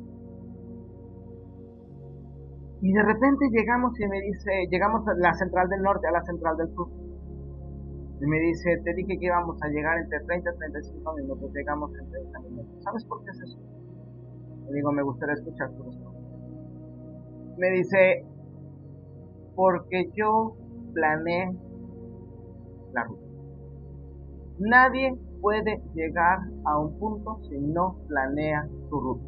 Y de repente llegamos y me dice, llegamos a la central del norte, a la central del sur. Y me dice, te dije que íbamos a llegar entre 30 y 35 minutos, llegamos en 30 minutos. ¿Sabes por qué es eso? Digo, me gustaría escuchar tu respuesta. Me dice, porque yo planeé la ruta. Nadie puede llegar a un punto si no planea su ruta.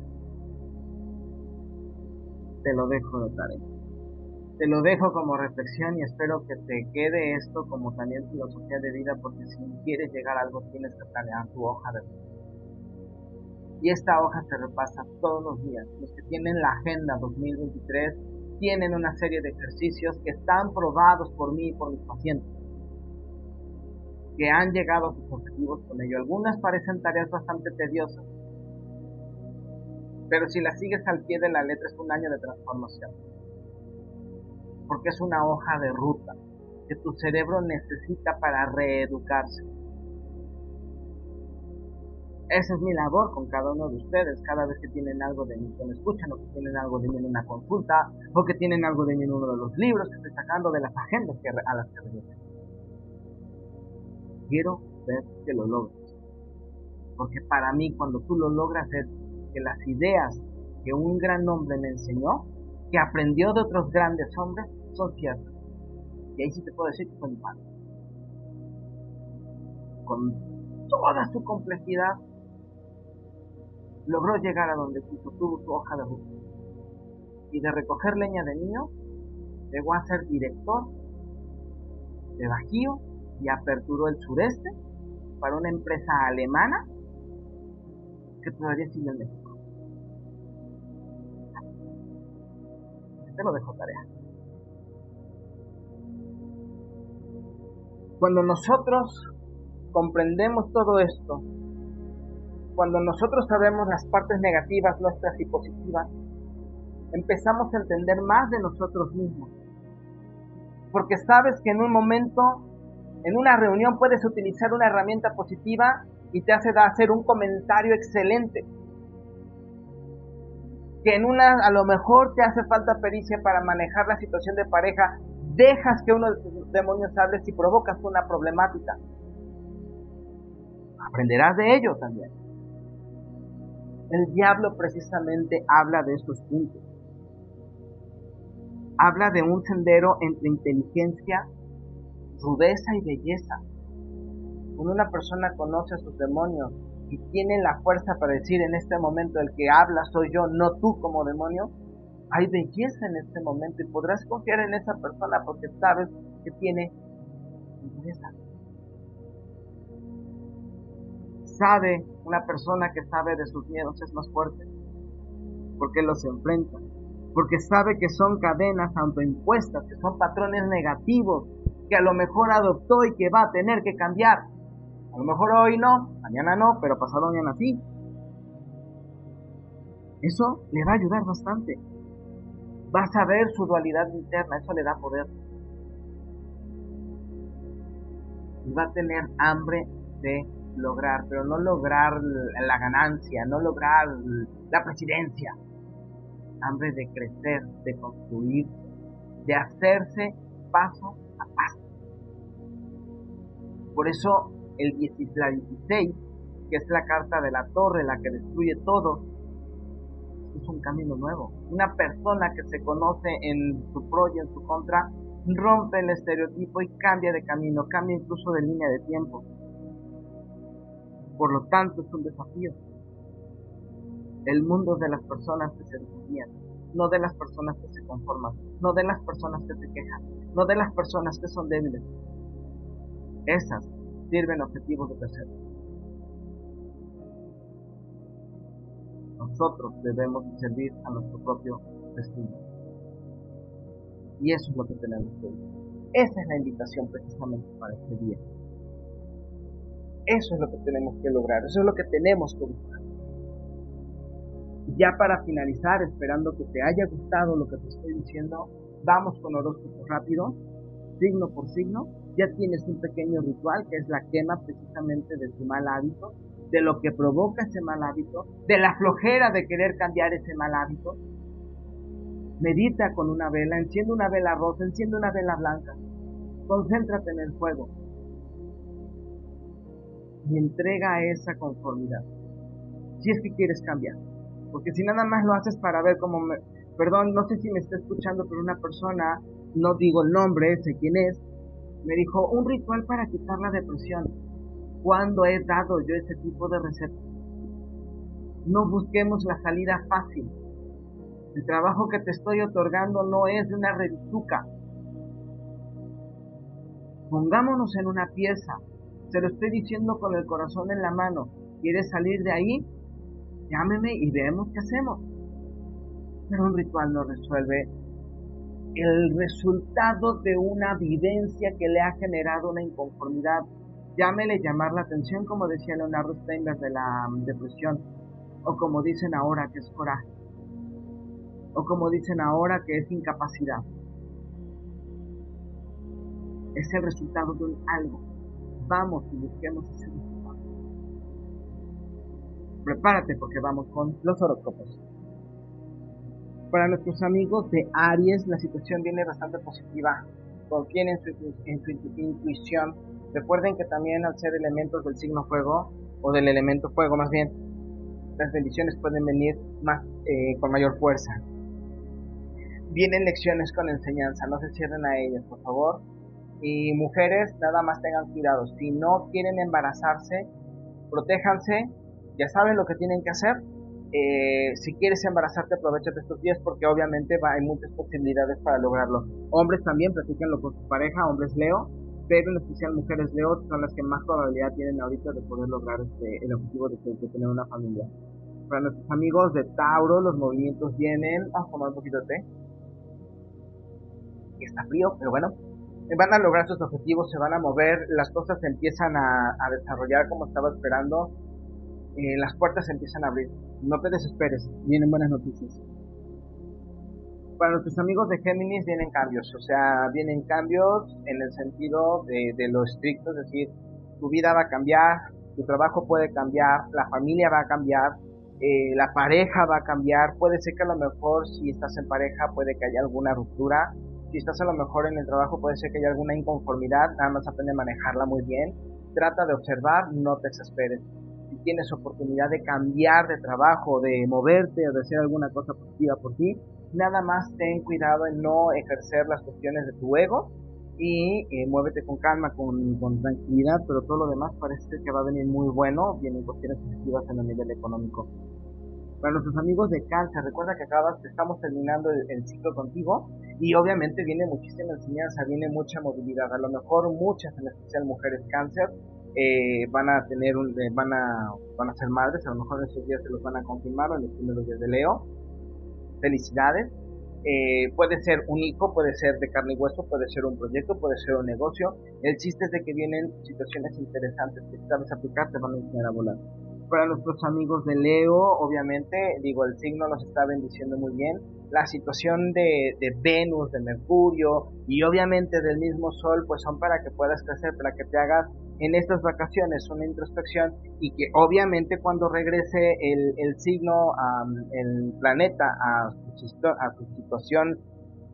Te lo dejo de tarea. Te lo dejo como reflexión y espero que te quede esto como también filosofía de vida porque si quieres llegar a algo tienes que planear tu hoja de vida. Y esta hoja se repasa todos los días. Los que tienen la Agenda 2023 tienen una serie de ejercicios que están probados por mí y por mis pacientes, que han llegado a sus objetivos con ello. Algunas parecen tareas bastante tediosas, pero si las sigues al pie de la letra es un año de transformación porque es una hoja de ruta que tu cerebro necesita para reeducarse. Esa es mi labor con cada uno de ustedes, cada vez que tienen algo de mí, que me escuchan, o que tienen algo de mí en una consulta, o que tienen algo de mí en uno de los libros que estoy sacando de las agendas que, a las que regreso. Quiero ver que lo logres. Porque para mí, cuando tú lo logras, es que las ideas que un gran hombre me enseñó que aprendió de otros grandes hombres son ciertas. Y ahí sí te puedo decir que fue mi padre. Con toda su complejidad, logró llegar a donde quiso, tuvo su hoja de ruta. Y de recoger leña de niño, llegó a ser director de Bajío y aperturó el sureste para una empresa alemana que todavía sigue en México. Te lo dejo tarea. Cuando nosotros comprendemos todo esto, cuando nosotros sabemos las partes negativas nuestras y positivas, empezamos a entender más de nosotros mismos. Porque sabes que en un momento, en una reunión, puedes utilizar una herramienta positiva y te hace hacer un comentario excelente. Que en una, a lo mejor te hace falta pericia para manejar la situación de pareja, dejas que uno de tus demonios hable y provocas una problemática. Aprenderás de ello también. El diablo precisamente habla de estos puntos. Habla de un sendero entre inteligencia, rudeza y belleza. Cuando una persona conoce a sus demonios y tiene la fuerza para decir en este momento el que habla soy yo, no tú como demonio, hay belleza en este momento y podrás confiar en esa persona porque sabes que tiene belleza. Sabe, una persona que sabe de sus miedos es más fuerte, porque los enfrenta, porque sabe que son cadenas autoimpuestas, que son patrones negativos, que a lo mejor adoptó y que va a tener que cambiar. A lo mejor hoy no, mañana no, pero pasado mañana sí. Eso le va a ayudar bastante. Va a saber su dualidad interna, eso le da poder. Y va a tener hambre de lograr, pero no lograr la ganancia, no lograr la presidencia. Hambre de crecer, de construir, de hacerse paso a paso. Por eso el 16, que es la carta de la torre, la que destruye todo, es un camino nuevo. Una persona que se conoce en su pro y en su contra rompe el estereotipo y cambia de camino, cambia incluso de línea de tiempo. Por lo tanto, es un desafío. El mundo de las personas que se desafían, no de las personas que se conforman, no de las personas que se quejan, no de las personas que son débiles. Esas sirven objetivos de terceros. Nosotros debemos servir a nuestro propio destino. Y eso es lo que tenemos que hacer. Esa es la invitación precisamente para este día. Eso es lo que tenemos que lograr, eso es lo que tenemos que buscar. Ya para finalizar, esperando que te haya gustado lo que te estoy diciendo, vamos con horóscopo rápido, signo por signo. Ya tienes un pequeño ritual que es la quema precisamente de tu mal hábito, de lo que provoca ese mal hábito, de la flojera de querer cambiar ese mal hábito. Medita con una vela, enciende una vela rosa, enciende una vela blanca. Concéntrate en el fuego y entrega esa conformidad. Si es que quieres cambiar. Porque si nada más lo haces para ver cómo me... Perdón, no sé si me está escuchando, pero una persona, no digo el nombre, sé quién es, me dijo, un ritual para quitar la depresión. ¿Cuándo he dado yo ese tipo de receta? No busquemos la salida fácil. El trabajo que te estoy otorgando no es de una reduzuca. Pongámonos en una pieza, te lo estoy diciendo con el corazón en la mano. ¿Quieres salir de ahí? Llámeme y veamos qué hacemos. Pero un ritual no resuelve el resultado de una vivencia que le ha generado una inconformidad. Llámele llamar la atención, como decía Leonardo Steinberg de la mm, depresión, o como dicen ahora que es coraje, o como dicen ahora que es incapacidad. Es el resultado de un algo vamos y busquemos ese resultado. Prepárate porque vamos con los horóscopos. Para nuestros amigos de Aries, la situación viene bastante positiva. Confíen en su, intuición. Recuerden que también al ser elementos del signo fuego, o del elemento fuego más bien, las bendiciones pueden venir más eh, con mayor fuerza. Vienen lecciones con enseñanza, no se cierren a ellas, por favor y mujeres, nada más tengan cuidado. Si no quieren embarazarse, protéjanse, ya saben lo que tienen que hacer. Eh, si quieres embarazarte, aprovecha de estos días porque obviamente va, hay muchas posibilidades para lograrlo. Hombres también, platíquenlo con su pareja, hombres Leo, pero en especial mujeres Leo son las que más probabilidad tienen ahorita de poder lograr este, el objetivo de, tener una familia. Para nuestros amigos de Tauro, los movimientos vienen. Vamos a tomar un poquito de té. Está frío, pero bueno. Van a lograr sus objetivos, se van a mover, las cosas se empiezan a, a desarrollar como estaba esperando eh, las puertas se empiezan a abrir. No te desesperes, vienen buenas noticias. Para nuestros amigos de Géminis vienen cambios, o sea, vienen cambios en el sentido de, de lo estricto, es decir, tu vida va a cambiar, tu trabajo puede cambiar, la familia va a cambiar, eh, la pareja va a cambiar, puede ser que a lo mejor si estás en pareja puede que haya alguna ruptura, si estás a lo mejor en el trabajo puede ser que haya alguna inconformidad, nada más aprende a manejarla muy bien, trata de observar, no te desesperes si tienes oportunidad de cambiar de trabajo, de moverte o de hacer alguna cosa positiva por ti, nada más ten cuidado en no ejercer las cuestiones de tu ego y eh, muévete con calma, con, tranquilidad, pero todo lo demás parece que va a venir muy bueno, vienen cuestiones positivas en el nivel económico. Para nuestros amigos de cáncer, recuerda que acabas, estamos terminando el, el, ciclo contigo y obviamente viene muchísima enseñanza, viene mucha movilidad, a lo mejor muchas, en especial mujeres cáncer, eh, van a tener un, eh, van a van a ser madres, a lo mejor en esos días se los van a confirmar en los primeros días de Leo. Felicidades. Eh, puede ser un hijo, puede ser de carne y hueso, puede ser un proyecto, puede ser un negocio. El chiste es de que vienen situaciones interesantes que sabes aplicar, te van a enseñar a volar. Para nuestros amigos de Leo, obviamente, digo, el signo nos está bendiciendo muy bien. La situación de, de Venus, de Mercurio y obviamente del mismo Sol, pues son para que puedas crecer, para que te hagas en estas vacaciones una introspección y que obviamente cuando regrese el, signo, el planeta a su, a situación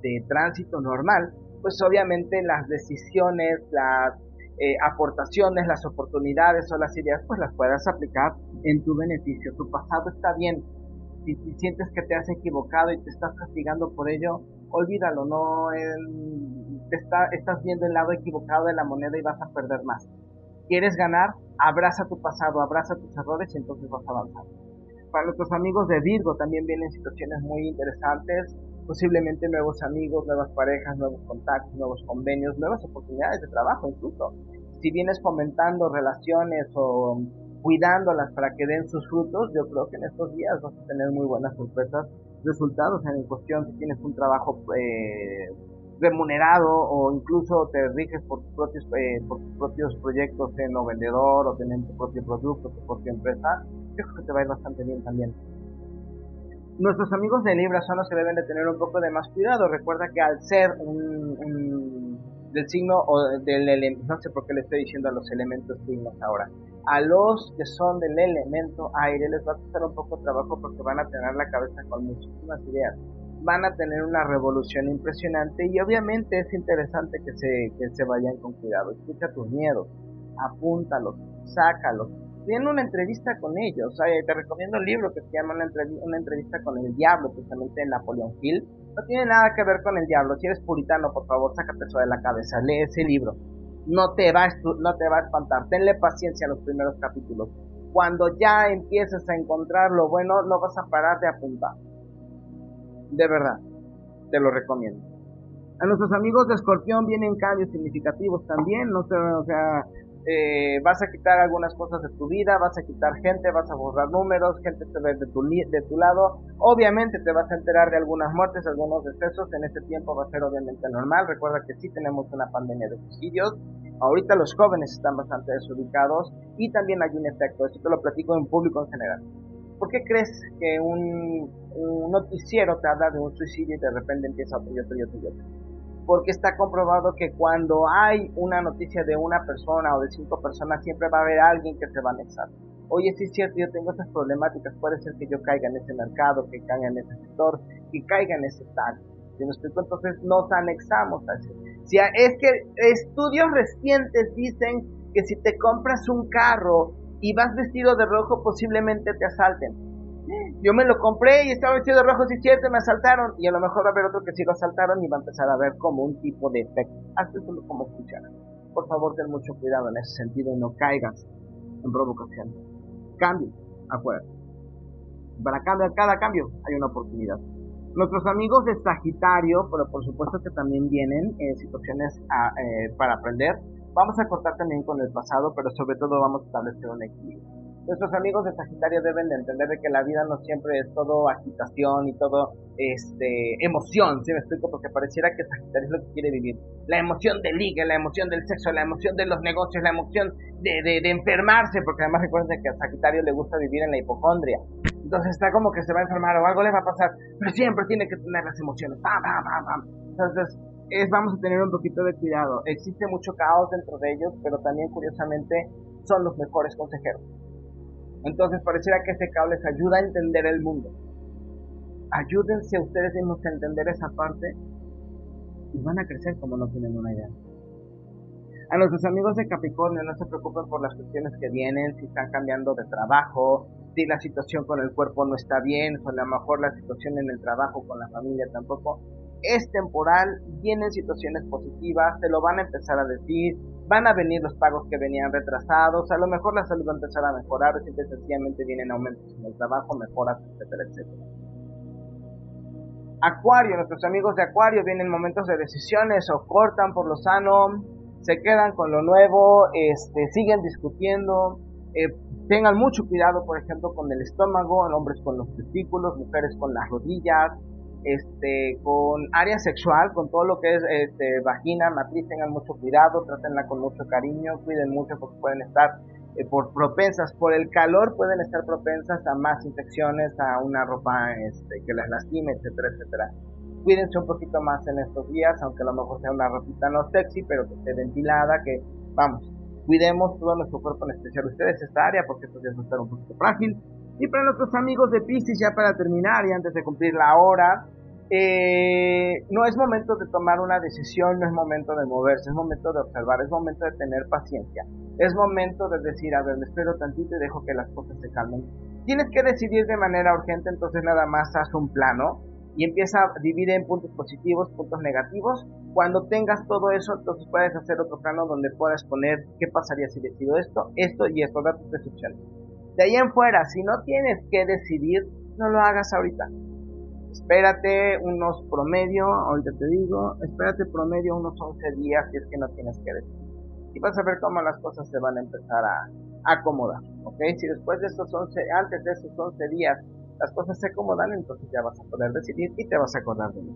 de tránsito normal, pues obviamente las decisiones, las eh, aportaciones, las oportunidades o las ideas, pues las puedas aplicar en tu beneficio. Tu pasado está bien. Si, sientes que te has equivocado y te estás castigando por ello, olvídalo, no te está, estás viendo el lado equivocado de la moneda y vas a perder más quieres ganar, abraza tu pasado, abraza tus errores y entonces vas a avanzar. Para nuestros amigos de Virgo también vienen situaciones muy interesantes, posiblemente nuevos amigos, nuevas parejas, nuevos contactos, nuevos convenios, nuevas oportunidades de trabajo incluso. Si vienes fomentando relaciones o cuidándolas para que den sus frutos, yo creo que en estos días vas a tener muy buenas sorpresas, resultados en cuestión si tienes un trabajo eh, remunerado o incluso te riges por tus propios, eh, por tus propios proyectos siendo vendedor o teniendo tu propio producto, tu propia empresa, yo creo que te va a ir bastante bien también. Nuestros amigos de Libra son los que deben de tener un poco de más cuidado. Recuerda que al ser un, del signo o del elemento, no sé por qué le estoy diciendo a los elementos signos ahora, a los que son del elemento aire les va a costar un poco trabajo porque van a tener la cabeza con muchísimas ideas van a tener una revolución impresionante y obviamente es interesante que se, que se vayan con cuidado. Escucha tus miedos, apúntalos, sácalos. Tiene una entrevista con ellos. te recomiendo el libro que se llama una, entrevista, con el diablo, precisamente de Napoleón Hill. No tiene nada que ver con el diablo. Si eres puritano, por favor, sácate eso de la cabeza. Lee ese libro. No te va a, no te va a espantar. Tenle paciencia en los primeros capítulos. Cuando ya empieces a encontrar lo bueno, no vas a parar de apuntar de verdad, te lo recomiendo. A nuestros amigos de Escorpión vienen cambios significativos también, no sé, o sea, eh, vas a quitar algunas cosas de tu vida, vas a quitar gente, vas a borrar números, gente de tu, de tu lado, obviamente te vas a enterar de algunas muertes, algunos decesos, en este tiempo va a ser obviamente normal, recuerda que sí tenemos una pandemia de suicidios, ahorita los jóvenes están bastante desubicados y también hay un efecto, esto te lo platico en público en general. ¿Por qué crees que un, noticiero te habla de un suicidio y de repente empieza otro y otro y otro y otro? Porque está comprobado que cuando hay una noticia de una persona o de cinco personas, siempre va a haber alguien que se va a anexar. Oye, sí es cierto, yo tengo estas problemáticas, puede ser que yo caiga en ese mercado, que caiga en ese sector, que caiga en ese tag. Si nos explico? Entonces nos anexamos a eso. Si es que estudios recientes dicen que si te compras un carro y vas vestido de rojo, posiblemente te asalten. Yo me lo compré y estaba vestido de rojo, si es cierto, me asaltaron. Y a lo mejor va a haber otro que sí lo asaltaron y va a empezar a ver como un tipo de efecto. Hazte solo como escuchar. Por favor, ten mucho cuidado en ese sentido y no caigas en provocación. cambio, afuera. Para cada cambio hay una oportunidad. Nuestros amigos de Sagitario, pero por supuesto que también vienen en situaciones eh, para aprender. Vamos a cortar también con el pasado, pero sobre todo vamos a establecer un equilibrio. Nuestros amigos de Sagitario deben de entender de que la vida no siempre es todo agitación y todo este emoción, ¿sí me explico? Porque pareciera que Sagitario es lo que quiere vivir. La emoción del ligue, la emoción del sexo, la emoción de los negocios, la emoción de, de, enfermarse, porque además recuerden que a Sagitario le gusta vivir en la hipocondria. Entonces está como que se va a enfermar o algo le va a pasar, pero siempre tiene que tener las emociones. Entonces es, vamos a tener un poquito de cuidado. Existe mucho caos dentro de ellos, pero también curiosamente son los mejores consejeros. Entonces pareciera que este cable les ayuda a entender el mundo. Ayúdense ustedes mismos a entender esa parte y van a crecer como no tienen una idea. A nuestros amigos de Capricornio no se preocupen por las cuestiones que vienen, si están cambiando de trabajo, si la situación con el cuerpo no está bien, o a lo mejor la situación en el trabajo con la familia tampoco. Es temporal, vienen situaciones positivas, se lo van a empezar a decir, van a venir los pagos que venían retrasados, a lo mejor la salud va a empezar a mejorar, simple sencillamente vienen aumentos en el trabajo, mejoras, etcétera, etcétera. Acuario, nuestros amigos de Acuario vienen momentos de decisiones o cortan por lo sano, se quedan con lo nuevo, este, siguen discutiendo, eh, tengan mucho cuidado, por ejemplo, con el estómago, hombres con los testículos, mujeres con las rodillas, este, con área sexual, con todo lo que es este, vagina, matriz, tengan mucho cuidado, trátenla con mucho cariño, cuiden mucho porque pueden estar eh, por propensas, por el calor pueden estar propensas a más infecciones, a una ropa este, que las lastime, etcétera, etcétera. Cuídense un poquito más en estos días, aunque a lo mejor sea una ropita no sexy, pero que esté ventilada, que vamos, cuidemos todo nuestro cuerpo, en especial ustedes esta área, porque estos días va a estar un poquito frágil y para nuestros amigos de Pisces, ya para terminar y antes de cumplir la hora, eh, no es momento de tomar una decisión, no es momento de moverse, es momento de observar, es momento de tener paciencia, es momento de decir, a ver, me espero tantito y dejo que las cosas se calmen. Tienes que decidir de manera urgente, entonces nada más haz un plano y empieza a dividir en puntos positivos, puntos negativos. Cuando tengas todo eso, entonces puedes hacer otro plano donde puedas poner qué pasaría si decido esto, esto y esto, tus decisiones. De ahí en fuera, si no tienes que decidir, no lo hagas ahorita. Espérate unos promedio, ahorita te digo, espérate promedio unos 11 días si es que no tienes que decidir. Y vas a ver cómo las cosas se van a empezar a acomodar, ¿ok? Si después de esos 11, antes de esos 11 días, las cosas se acomodan, entonces ya vas a poder decidir y te vas a acordar de mí.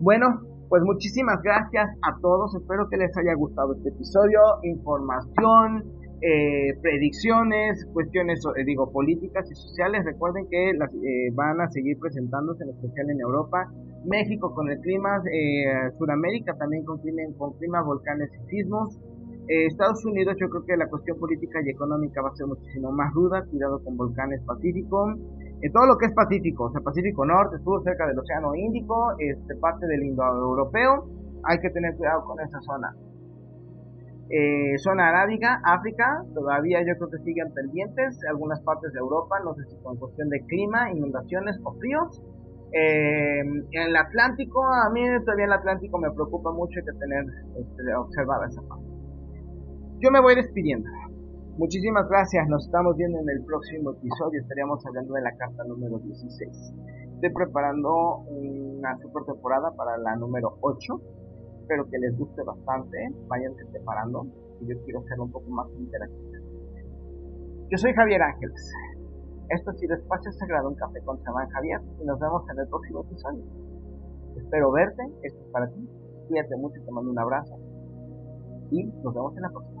Bueno, pues muchísimas gracias a todos, espero que les haya gustado este episodio, información, eh, predicciones, cuestiones, eh, digo, políticas y sociales. Recuerden que las, eh, van a seguir presentándose, en especial en Europa, México con el clima, eh, Sudamérica también con clima, con clima, volcanes y sismos. Estados Unidos, yo creo que la cuestión política y económica va a ser muchísimo más ruda. Cuidado con volcanes Pacífico. En todo lo que es Pacífico, o sea, Pacífico Norte, Sur, cerca del Océano Índico, este, parte del Indoeuropeo, hay que tener cuidado con esa zona. Eh, zona arábiga, África, todavía yo creo que siguen pendientes, algunas partes de Europa, no sé si con cuestión de clima, inundaciones o fríos. Eh, en el Atlántico, a mí todavía el Atlántico me preocupa mucho que tener este, observada esa parte. Yo me voy despidiendo. Muchísimas gracias, nos estamos viendo en el próximo episodio, estaríamos hablando de la carta número 16. Estoy preparando una super temporada para la número 8 espero que les guste bastante, váyanse preparando, y yo quiero hacerlo un poco más interactivo. Yo soy Javier Ángeles. Esto ha sido Espacio Sagrado, un café con Chamán Javier, y nos vemos en el próximo episodio. Espero verte, esto es para ti. Cuídate mucho, te mando un abrazo, y nos vemos en la próxima.